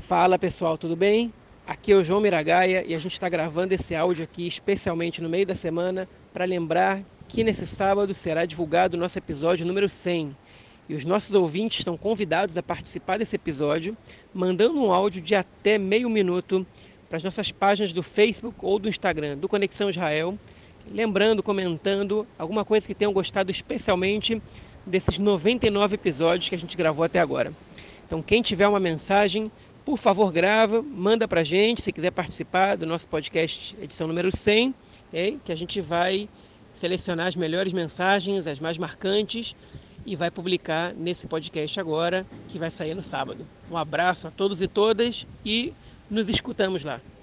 Fala pessoal, tudo bem? Aqui é o João Miragaia e a gente está gravando esse áudio aqui especialmente no meio da semana para lembrar que nesse sábado será divulgado o nosso episódio número 100. E os nossos ouvintes estão convidados a participar desse episódio, mandando um áudio de até meio minuto para as nossas páginas do Facebook ou do Instagram do Conexão Israel, lembrando, comentando alguma coisa que tenham gostado especialmente desses 99 episódios que a gente gravou até agora. Então, quem tiver uma mensagem, por favor, grava, manda para a gente, se quiser participar do nosso podcast edição número 100, okay? que a gente vai selecionar as melhores mensagens, as mais marcantes, e vai publicar nesse podcast agora, que vai sair no sábado. Um abraço a todos e todas e nos escutamos lá.